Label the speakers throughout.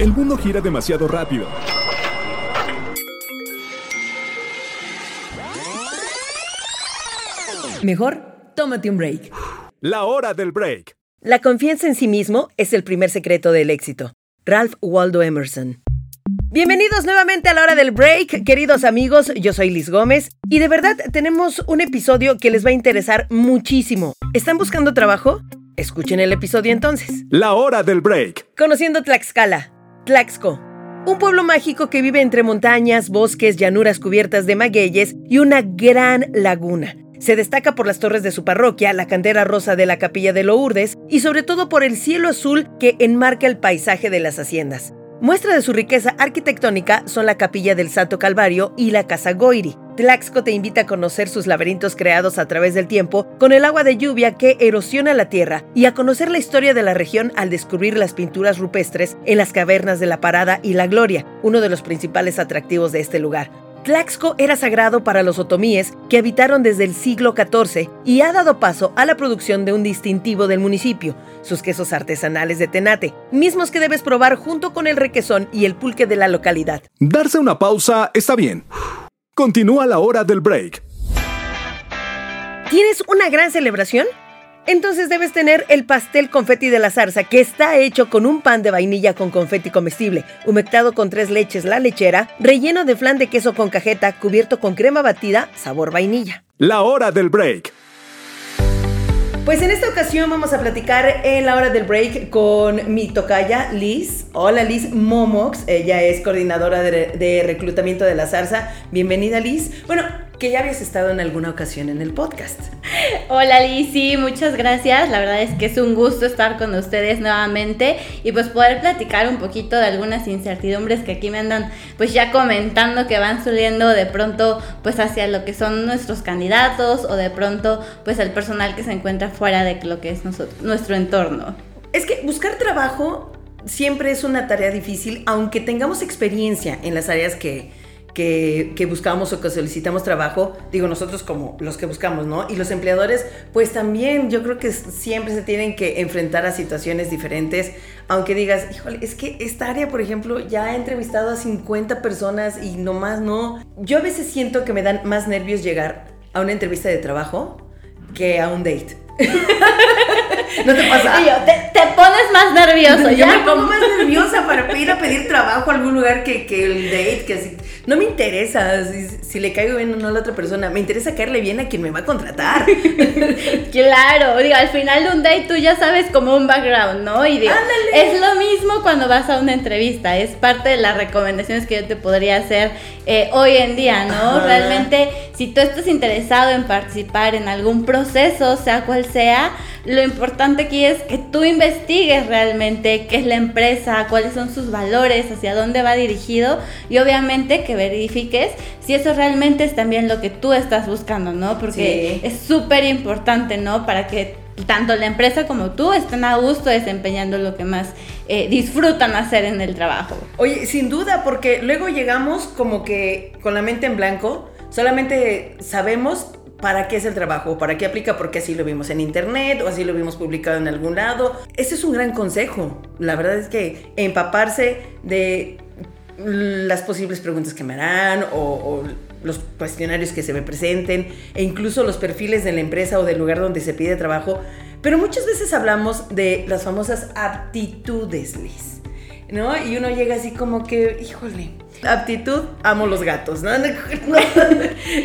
Speaker 1: El mundo gira demasiado rápido.
Speaker 2: Mejor, tómate un break.
Speaker 1: La hora del break.
Speaker 2: La confianza en sí mismo es el primer secreto del éxito. Ralph Waldo Emerson. Bienvenidos nuevamente a la hora del break, queridos amigos, yo soy Liz Gómez y de verdad tenemos un episodio que les va a interesar muchísimo. ¿Están buscando trabajo? Escuchen el episodio entonces.
Speaker 1: La hora del break.
Speaker 2: Conociendo Tlaxcala, Tlaxco, un pueblo mágico que vive entre montañas, bosques, llanuras cubiertas de magueyes y una gran laguna. Se destaca por las torres de su parroquia, la cantera rosa de la capilla de Lourdes y sobre todo por el cielo azul que enmarca el paisaje de las haciendas. Muestra de su riqueza arquitectónica son la capilla del Santo Calvario y la Casa Goiri. Tlaxco te invita a conocer sus laberintos creados a través del tiempo con el agua de lluvia que erosiona la tierra y a conocer la historia de la región al descubrir las pinturas rupestres en las cavernas de la Parada y la Gloria, uno de los principales atractivos de este lugar. Tlaxco era sagrado para los otomíes que habitaron desde el siglo XIV y ha dado paso a la producción de un distintivo del municipio, sus quesos artesanales de tenate, mismos que debes probar junto con el requesón y el pulque de la localidad.
Speaker 1: Darse una pausa está bien. Continúa la hora del break.
Speaker 2: ¿Tienes una gran celebración? Entonces debes tener el pastel confeti de la zarza, que está hecho con un pan de vainilla con confeti comestible, humectado con tres leches la lechera, relleno de flan de queso con cajeta, cubierto con crema batida, sabor vainilla.
Speaker 1: La hora del break.
Speaker 2: Pues en esta ocasión vamos a platicar en la hora del break con mi tocaya Liz. Hola Liz Momox, ella es coordinadora de, de reclutamiento de la zarza. Bienvenida Liz. Bueno, que ya habías estado en alguna ocasión en el podcast.
Speaker 3: Hola Liz, sí, muchas gracias. La verdad es que es un gusto estar con ustedes nuevamente y pues poder platicar un poquito de algunas incertidumbres que aquí me andan pues ya comentando que van subiendo de pronto pues hacia lo que son nuestros candidatos o de pronto pues el personal que se encuentra fuera de lo que es nuestro entorno.
Speaker 2: Es que buscar trabajo siempre es una tarea difícil, aunque tengamos experiencia en las áreas que, que, buscamos o que solicitamos trabajo, digo nosotros como los que buscamos, ¿no? Y los empleadores, pues también yo creo que siempre se tienen que enfrentar a situaciones diferentes, aunque digas, híjole, es que esta área, por ejemplo, ya he entrevistado a 50 personas y nomás no. Yo a veces siento que me dan más nervios llegar a una entrevista de trabajo que a un date. ¿No te pasa?
Speaker 3: te, pones más nervioso.
Speaker 2: Yo me pongo más nerviosa para ir a pedir trabajo a algún lugar que, que el date, que así. No me interesa si, le caigo bien o no a la otra persona. Me interesa caerle bien a quien me va a contratar.
Speaker 3: claro, digo, al final de un date tú ya sabes como un background, ¿no? Y digo, es lo mismo cuando vas a una entrevista. Es parte de las recomendaciones que yo te podría hacer eh, hoy en día, ¿no? Realmente, si tú estás interesado en participar en algún proceso, sea cual sea, lo importante aquí es que tú investigues realmente qué es la empresa, cuáles son sus valores, hacia dónde va dirigido y obviamente que verifiques si eso realmente es también lo que tú estás buscando, ¿no? Porque es súper importante, ¿no? Para que tanto la empresa como tú estén a gusto desempeñando lo que más eh, disfrutan hacer en el trabajo.
Speaker 2: Oye, sin duda, porque luego llegamos como que con la mente en blanco, solamente sabemos para qué es el trabajo, para qué aplica, porque así lo vimos en internet o así lo vimos publicado en algún lado. Ese es un gran consejo. La verdad es que empaparse de las posibles preguntas que me harán o, los cuestionarios que se me presenten e incluso los perfiles de la empresa o del lugar donde se pide trabajo. Pero muchas veces hablamos de las famosas aptitudes. ¿No? Y uno llega así como que, híjole, aptitud, amo los gatos, ¿no?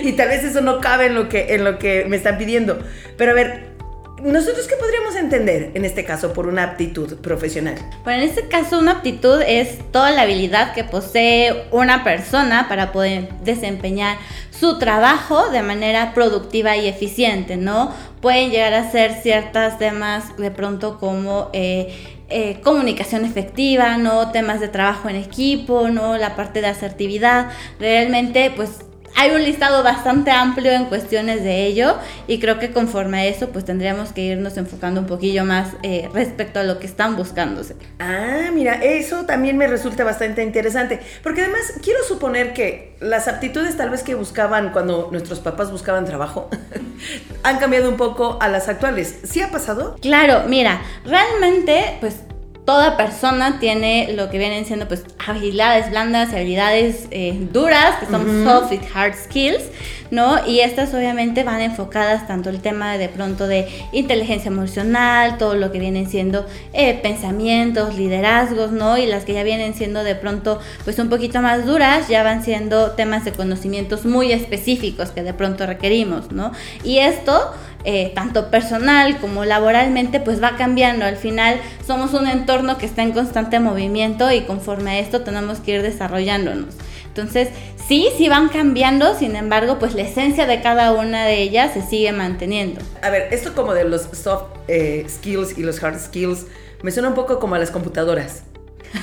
Speaker 2: y tal vez eso no cabe en lo, que, en lo que me están pidiendo. Pero a ver, ¿nosotros qué podríamos entender en este caso por una aptitud profesional?
Speaker 3: Bueno, en este caso una aptitud es toda la habilidad que posee una persona para poder desempeñar su trabajo de manera productiva y eficiente, ¿no? Pueden llegar a ser ciertas temas de pronto como... Eh, eh, comunicación efectiva, ¿no? Temas de trabajo en equipo, ¿no? La parte de asertividad. Realmente, pues hay un listado bastante amplio en cuestiones de ello y creo que conforme a eso pues tendríamos que irnos enfocando un poquillo más eh, respecto a lo que están buscándose.
Speaker 2: Ah, mira, eso también me resulta bastante interesante, porque además quiero suponer que las aptitudes tal vez que buscaban cuando nuestros papás buscaban trabajo han cambiado un poco a las actuales. ¿Sí ha pasado?
Speaker 3: Claro, mira, realmente pues toda persona tiene lo que vienen siendo pues habilidades blandas, habilidades eh, duras, que son soft y hard skills, ¿no? Y estas obviamente van enfocadas tanto el tema de pronto de inteligencia emocional, todo lo que vienen siendo eh, pensamientos, liderazgos, ¿no? Y las que ya vienen siendo de pronto pues un poquito más duras, ya van siendo temas de conocimientos muy específicos que de pronto requerimos, ¿no? Y esto eh, tanto personal como laboralmente, pues va cambiando. Al final somos un entorno que está en constante movimiento y conforme a esto tenemos que ir desarrollándonos. Entonces, sí, sí van cambiando, sin embargo, pues la esencia de cada una de ellas se sigue manteniendo.
Speaker 2: A ver, esto como de los soft eh, skills y los hard skills, me suena un poco como a las computadoras,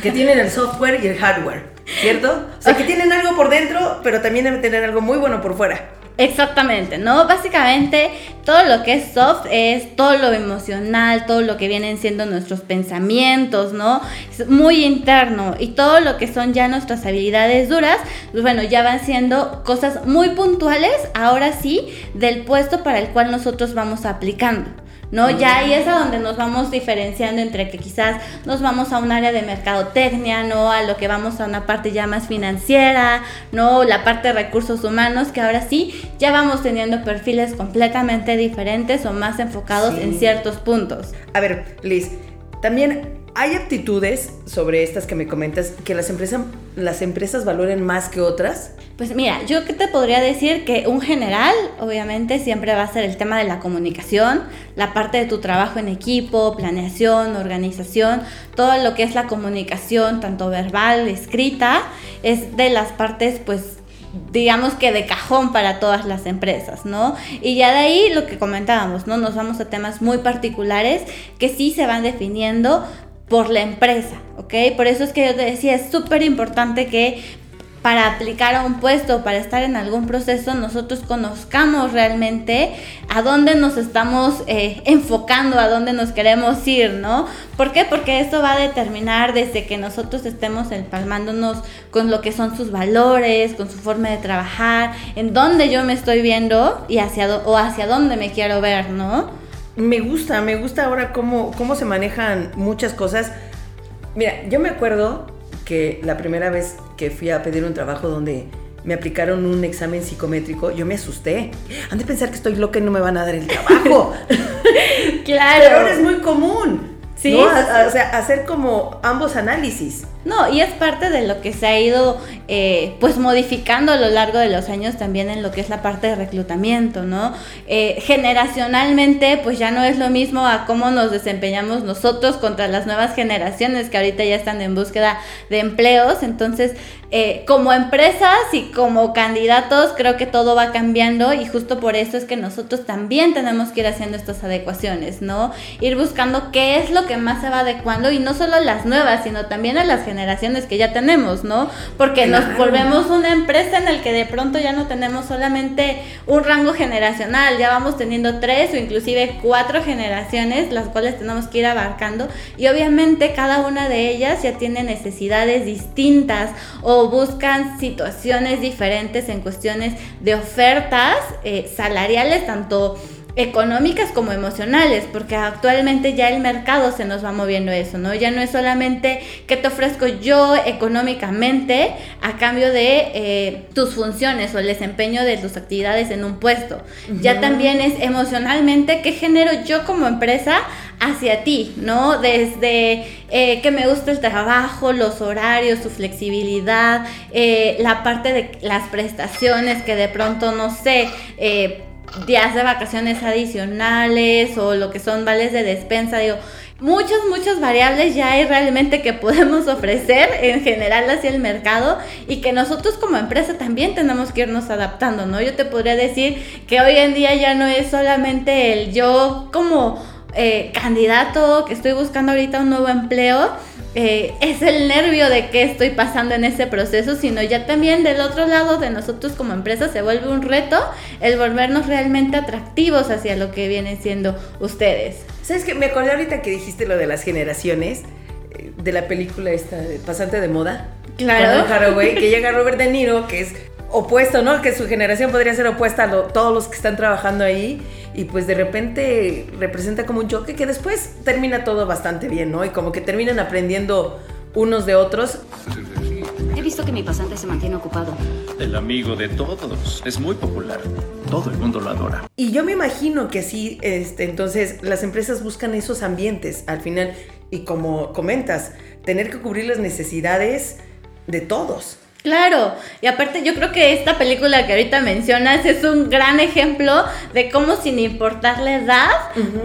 Speaker 2: que tienen el software y el hardware, ¿cierto? O sea, que tienen algo por dentro, pero también deben tener algo muy bueno por fuera.
Speaker 3: Exactamente, ¿no? Básicamente todo lo que es soft es todo lo emocional, todo lo que vienen siendo nuestros pensamientos, ¿no? Es muy interno y todo lo que son ya nuestras habilidades duras, pues bueno, ya van siendo cosas muy puntuales, ahora sí, del puesto para el cual nosotros vamos aplicando. ¿No? Ya ahí es a donde nos vamos diferenciando entre que quizás nos vamos a un área de mercadotecnia, ¿no? A lo que vamos a una parte ya más financiera, ¿no? La parte de recursos humanos, que ahora sí ya vamos teniendo perfiles completamente diferentes o más enfocados en ciertos puntos.
Speaker 2: A ver, Liz, también hay aptitudes sobre estas que me comentas que las empresas, las empresas valoren más que otras.
Speaker 3: Pues mira, yo que te podría decir que un general, obviamente, siempre va a ser el tema de la comunicación, la parte de tu trabajo en equipo, planeación, organización, todo lo que es la comunicación, tanto verbal, escrita, es de las partes, pues, digamos que de cajón para todas las empresas, ¿no? Y ya de ahí lo que comentábamos, ¿no? Nos vamos a temas muy particulares que sí se van definiendo por la empresa, ¿ok? Por eso es que yo te decía, es súper importante que para aplicar a un puesto, para estar en algún proceso, nosotros conozcamos realmente a dónde nos estamos eh, enfocando, a dónde nos queremos ir, ¿no? ¿Por qué? Porque eso va a determinar desde que nosotros estemos empalmándonos con lo que son sus valores, con su forma de trabajar, en dónde yo me estoy viendo y hacia, o hacia dónde me quiero ver, ¿no?
Speaker 2: Me gusta, me gusta ahora cómo, cómo se manejan muchas cosas. Mira, yo me acuerdo que la primera vez que fui a pedir un trabajo donde me aplicaron un examen psicométrico, yo me asusté. Han de pensar que estoy loca y no me van a dar el trabajo.
Speaker 3: claro.
Speaker 2: Pero ahora es muy común. Sí. o sea, hacer como ambos análisis.
Speaker 3: No, y es parte de lo que se ha ido eh, pues modificando a lo largo de los años también en lo que es la parte de reclutamiento, ¿no? Eh, generacionalmente pues ya no es lo mismo a cómo nos desempeñamos nosotros contra las nuevas generaciones que ahorita ya están en búsqueda de empleos, entonces eh, como empresas y como candidatos creo que todo va cambiando y justo por eso es que nosotros también tenemos que ir haciendo estas adecuaciones, ¿no? Ir buscando qué es lo que más se va adecuando y no solo las nuevas, sino también a las generaciones que ya tenemos, ¿no? Porque nos volvemos una empresa en el que de pronto ya no tenemos solamente un rango generacional, ya vamos teniendo tres o inclusive cuatro generaciones, las cuales tenemos que ir abarcando y obviamente cada una de ellas ya tiene necesidades distintas o buscan situaciones diferentes en cuestiones de ofertas eh, salariales, tanto económicas como emocionales, porque actualmente ya el mercado se nos va moviendo eso, ¿no? Ya no es solamente que te ofrezco yo económicamente a cambio de eh, tus funciones o el desempeño de tus actividades en un puesto. Ya también es emocionalmente qué genero yo como empresa hacia ti, ¿no? Desde eh, que me gusta el trabajo, los horarios, su flexibilidad, eh, la parte de las prestaciones que de pronto, no sé, eh, días de vacaciones adicionales o lo que son vales de despensa, digo, muchas, muchas variables ya hay realmente que podemos ofrecer en general hacia el mercado y que nosotros como empresa también tenemos que irnos adaptando, ¿no? Yo te podría decir que hoy en día ya no es solamente el yo como eh, candidato que estoy buscando ahorita un nuevo empleo, eh, es el nervio de qué estoy pasando en ese proceso, sino ya también del otro lado de nosotros como empresa se vuelve un reto el volvernos realmente atractivos hacia lo que vienen siendo ustedes.
Speaker 2: ¿Sabes qué? Me acordé ahorita que dijiste lo de las generaciones eh, de la película esta Pasante de Moda.
Speaker 3: Claro.
Speaker 2: Haraway, que llega Robert De Niro, que es opuesto, ¿no? Que su generación podría ser opuesta a todos los que están trabajando ahí y pues de repente representa como un choque que después termina todo bastante bien, ¿no? Y como que terminan aprendiendo unos de otros.
Speaker 4: He visto que mi pasante se mantiene ocupado.
Speaker 5: El amigo de todos. Es muy popular. Todo el mundo lo adora.
Speaker 2: Y yo me imagino que así, este, entonces, las empresas buscan esos ambientes al final. Y como comentas, tener que cubrir las necesidades de todos.
Speaker 3: Claro, y aparte yo creo que esta película que ahorita mencionas es un gran ejemplo de cómo sin importar la edad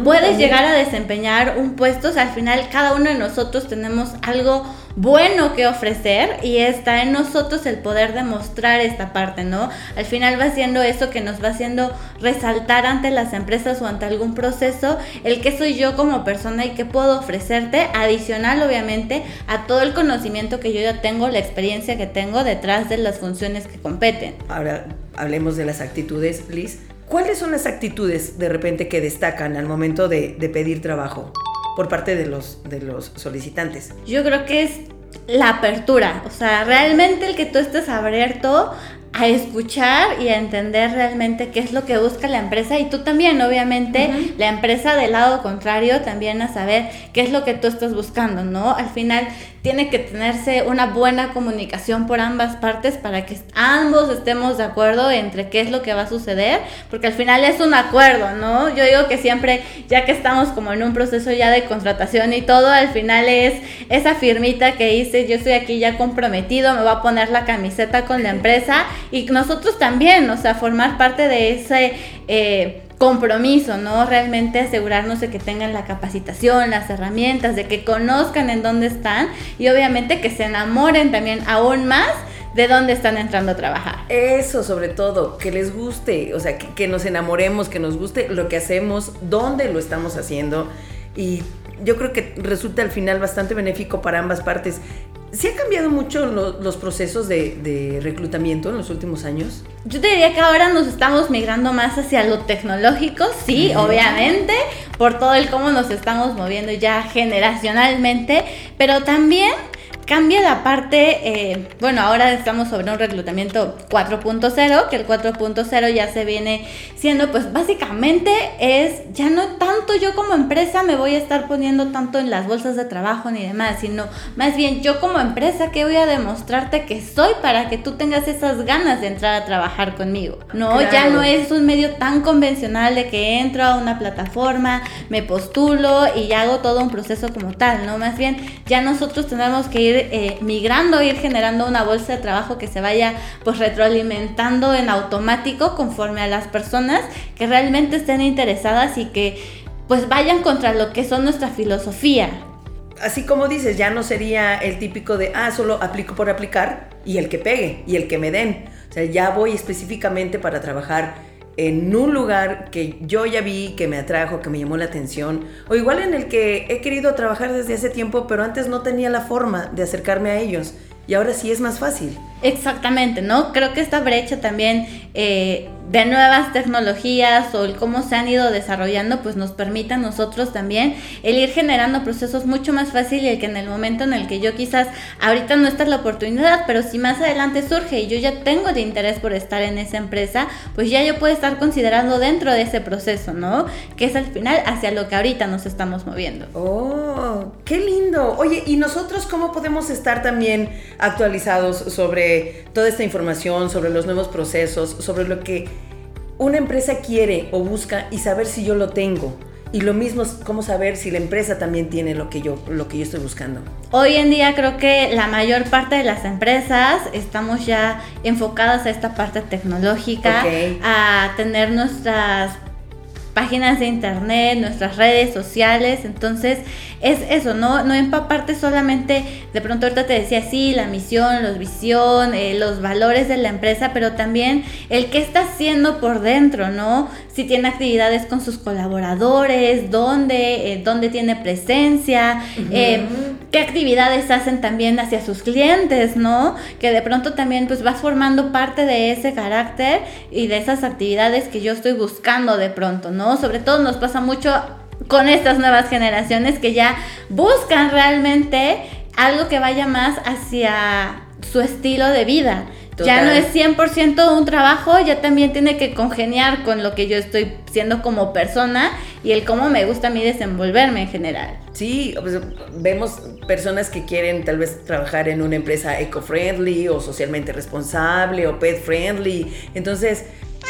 Speaker 3: puedes llegar a desempeñar un puesto, o sea, al final cada uno de nosotros tenemos algo bueno que ofrecer y está en nosotros el poder demostrar esta parte, ¿no? Al final va siendo eso que nos va haciendo resaltar ante las empresas o ante algún proceso el que soy yo como persona y qué puedo ofrecerte, adicional obviamente a todo el conocimiento que yo ya tengo, la experiencia que tengo detrás de las funciones que competen.
Speaker 2: Ahora hablemos de las actitudes, Liz. ¿Cuáles son las actitudes de repente que destacan al momento de, de pedir trabajo? Por parte de los, de los solicitantes?
Speaker 3: Yo creo que es la apertura, o sea, realmente el que tú estés abierto a escuchar y a entender realmente qué es lo que busca la empresa y tú también, obviamente, la empresa del lado contrario también a saber qué es lo que tú estás buscando, ¿no? Al final tiene que tenerse una buena comunicación por ambas partes para que ambos estemos de acuerdo entre qué es lo que va a suceder, porque al final es un acuerdo, ¿no? Yo digo que siempre, ya que estamos como en un proceso ya de contratación y todo, al final es esa firmita que dice, yo estoy aquí ya comprometido, me voy a poner la camiseta con la empresa y nosotros también, o sea, formar parte de ese... Eh, compromiso, ¿no? Realmente asegurarnos de que tengan la capacitación, las herramientas, de que conozcan en dónde están y obviamente que se enamoren también aún más de dónde están entrando a trabajar.
Speaker 2: Eso sobre todo, que les guste, o sea, que, que nos enamoremos, que nos guste lo que hacemos, dónde lo estamos haciendo y yo creo que resulta al final bastante benéfico para ambas partes. ¿Se han cambiado mucho los procesos de, reclutamiento en los últimos años?
Speaker 3: Yo te diría que ahora nos estamos migrando más hacia lo tecnológico, sí, obviamente, por todo el cómo nos estamos moviendo ya generacionalmente, pero también Cambia la parte, eh, bueno, ahora estamos sobre un reclutamiento 4.0, que el 4.0 ya se viene siendo, pues básicamente es, ya no tanto yo como empresa me voy a estar poniendo tanto en las bolsas de trabajo ni demás, sino más bien yo como empresa que voy a demostrarte que soy para que tú tengas esas ganas de entrar a trabajar conmigo. No, ya no es un medio tan convencional de que entro a una plataforma, me postulo y hago todo un proceso como tal, ¿no? Más bien ya nosotros tenemos que ir eh, migrando, ir generando una bolsa de trabajo que se vaya pues retroalimentando en automático conforme a las personas que realmente estén interesadas y que pues vayan contra lo que son nuestra filosofía.
Speaker 2: Así como dices, ya no sería el típico de, ah, solo aplico por aplicar y el que pegue y el que me den. O sea, ya voy específicamente para trabajar en un lugar que yo ya vi, que me atrajo, que me llamó la atención, o igual en el que he querido trabajar desde hace tiempo, pero antes no tenía la forma de acercarme a ellos, y ahora sí es más fácil.
Speaker 3: Exactamente, ¿no? Creo que esta brecha también eh, de nuevas tecnologías o el cómo se han ido desarrollando, pues nos permite a nosotros también el ir generando procesos mucho más fácil y el que en el momento en el que yo quizás ahorita no está la oportunidad, pero si más adelante surge y yo ya tengo de interés por estar en esa empresa, pues ya yo puedo estar considerando dentro de ese proceso, ¿no? Que es al final hacia lo que ahorita nos estamos moviendo.
Speaker 2: Oh, qué lindo. Oye, ¿y nosotros cómo podemos estar también actualizados sobre toda esta información, sobre los nuevos procesos, sobre lo que una empresa quiere o busca y saber si yo lo tengo. Y lo mismo es cómo saber si la empresa también tiene lo que yo lo que yo estoy buscando.
Speaker 3: Hoy en día creo que la mayor parte de las empresas estamos ya enfocadas a esta parte tecnológica, a tener nuestras páginas de internet, nuestras redes sociales, entonces es eso, no, no empaparte solamente, de pronto ahorita te decía, sí, la misión, los visión, eh, los valores de la empresa, pero también el qué está haciendo por dentro, ¿no? Si tiene actividades con sus colaboradores, dónde, eh, dónde tiene presencia, eh, qué actividades hacen también hacia sus clientes, ¿no? Que de pronto también pues vas formando parte de ese carácter y de esas actividades que yo estoy buscando de pronto, ¿no? Sobre todo nos pasa mucho con estas nuevas generaciones que ya buscan realmente algo que vaya más hacia su estilo de vida Ya no es 100% un trabajo, ya también tiene que congeniar con lo que yo estoy siendo como persona y el cómo me gusta a mí desenvolverme en general.
Speaker 2: Sí, pues, vemos personas que quieren tal vez trabajar en una empresa eco-friendly o socialmente responsable o pet-friendly. Entonces,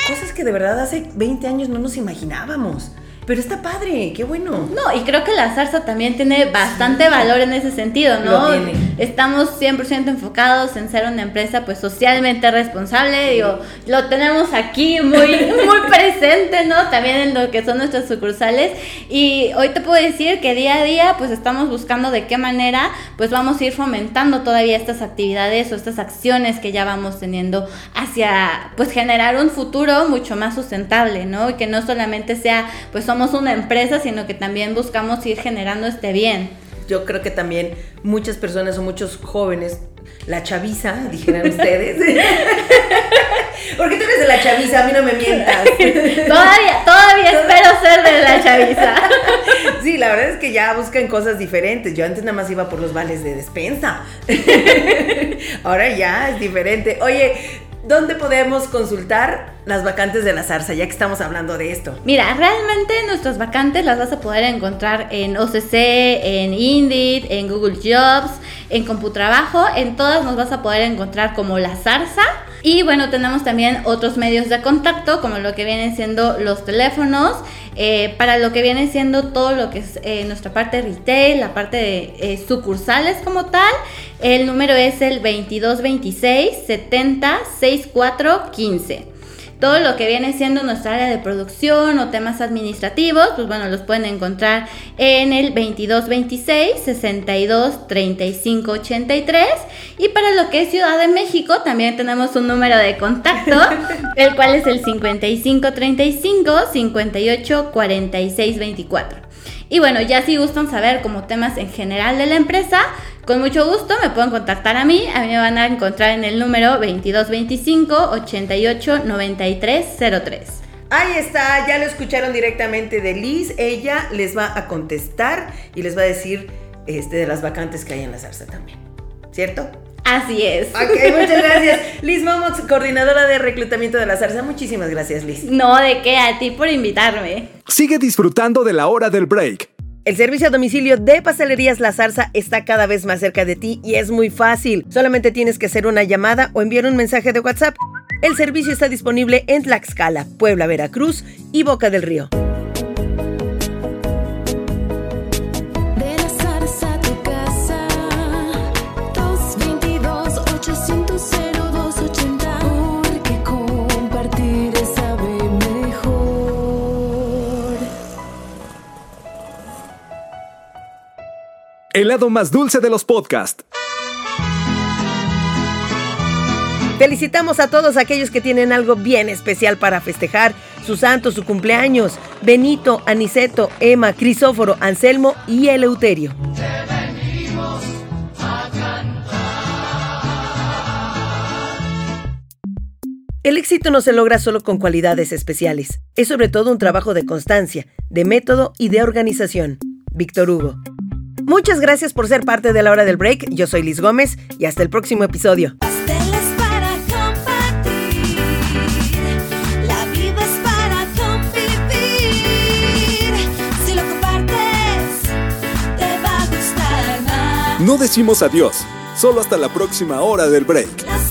Speaker 2: cosas que de verdad hace 20 años no nos imaginábamos. Pero está padre, qué bueno.
Speaker 3: No, y creo que la zarza también tiene bastante valor en ese sentido, ¿no? Estamos 100% enfocados en ser una empresa pues socialmente responsable, digo, lo tenemos aquí muy, muy presente, ¿no? También en lo que son nuestras sucursales. Y hoy te puedo decir que día a día pues estamos buscando de qué manera pues vamos a ir fomentando todavía estas actividades o estas acciones que ya vamos teniendo hacia pues generar un futuro mucho más sustentable, ¿no? Y que no solamente sea pues somos una empresa, sino que también buscamos ir generando este bien.
Speaker 2: Yo creo que también muchas personas o muchos jóvenes, la chaviza, dijeran ustedes. Porque tú eres de la chaviza, a mí no me mientas.
Speaker 3: todavía, todavía espero ser de la chaviza.
Speaker 2: sí, la verdad es que ya buscan cosas diferentes. Yo antes nada más iba por los vales de despensa. Ahora ya es diferente. Oye, ¿dónde podemos consultar las vacantes de la zarza, ya que estamos hablando de esto?
Speaker 3: Mira, realmente nuestras vacantes las vas a poder encontrar en OCC, en Indeed, en Google Jobs, en Computrabajo, en todas nos vas a poder encontrar como la zarza. Y bueno, tenemos también otros medios de contacto, como lo que vienen siendo los teléfonos, eh, para lo que viene siendo todo lo que es eh, nuestra parte retail, la parte de eh, sucursales como tal. El número es el 2226 70 64 15 todo lo que viene siendo nuestra área de producción o temas administrativos, pues bueno, los pueden encontrar en el 2226 62 35 83 y para lo que es Ciudad de México también tenemos un número de contacto, el cual es el 55 35 58 46 24. Y bueno, ya si gustan saber como temas en general de la empresa, con mucho gusto me pueden contactar a mí. A mí me van a encontrar en el número 2225 88
Speaker 2: Ahí está, ya lo escucharon directamente de Liz. Ella les va a contestar y les va a decir este, de las vacantes que hay en la zarza también. ¿Cierto?
Speaker 3: Así es.
Speaker 2: Ok, muchas gracias. Liz Momox, coordinadora de reclutamiento de la zarza. Muchísimas gracias, Liz.
Speaker 3: No, de qué, a ti por invitarme.
Speaker 1: Sigue disfrutando de la hora del break.
Speaker 2: El servicio a domicilio de Pastelerías La Zarza está cada vez más cerca de ti y es muy fácil. Solamente tienes que hacer una llamada o enviar un mensaje de WhatsApp. El servicio está disponible en Tlaxcala, Puebla, Veracruz y Boca del Río.
Speaker 1: El lado más dulce de los podcasts.
Speaker 2: Felicitamos a todos aquellos que tienen algo bien especial para festejar su santo, su cumpleaños. Benito, Aniceto, Emma, Crisóforo, Anselmo y Eleuterio. El éxito no se logra solo con cualidades especiales, es sobre todo un trabajo de constancia, de método y de organización. Víctor Hugo. Muchas gracias por ser parte de la hora del break. Yo soy Liz Gómez y hasta el próximo episodio.
Speaker 1: No decimos adiós, solo hasta la próxima hora del break.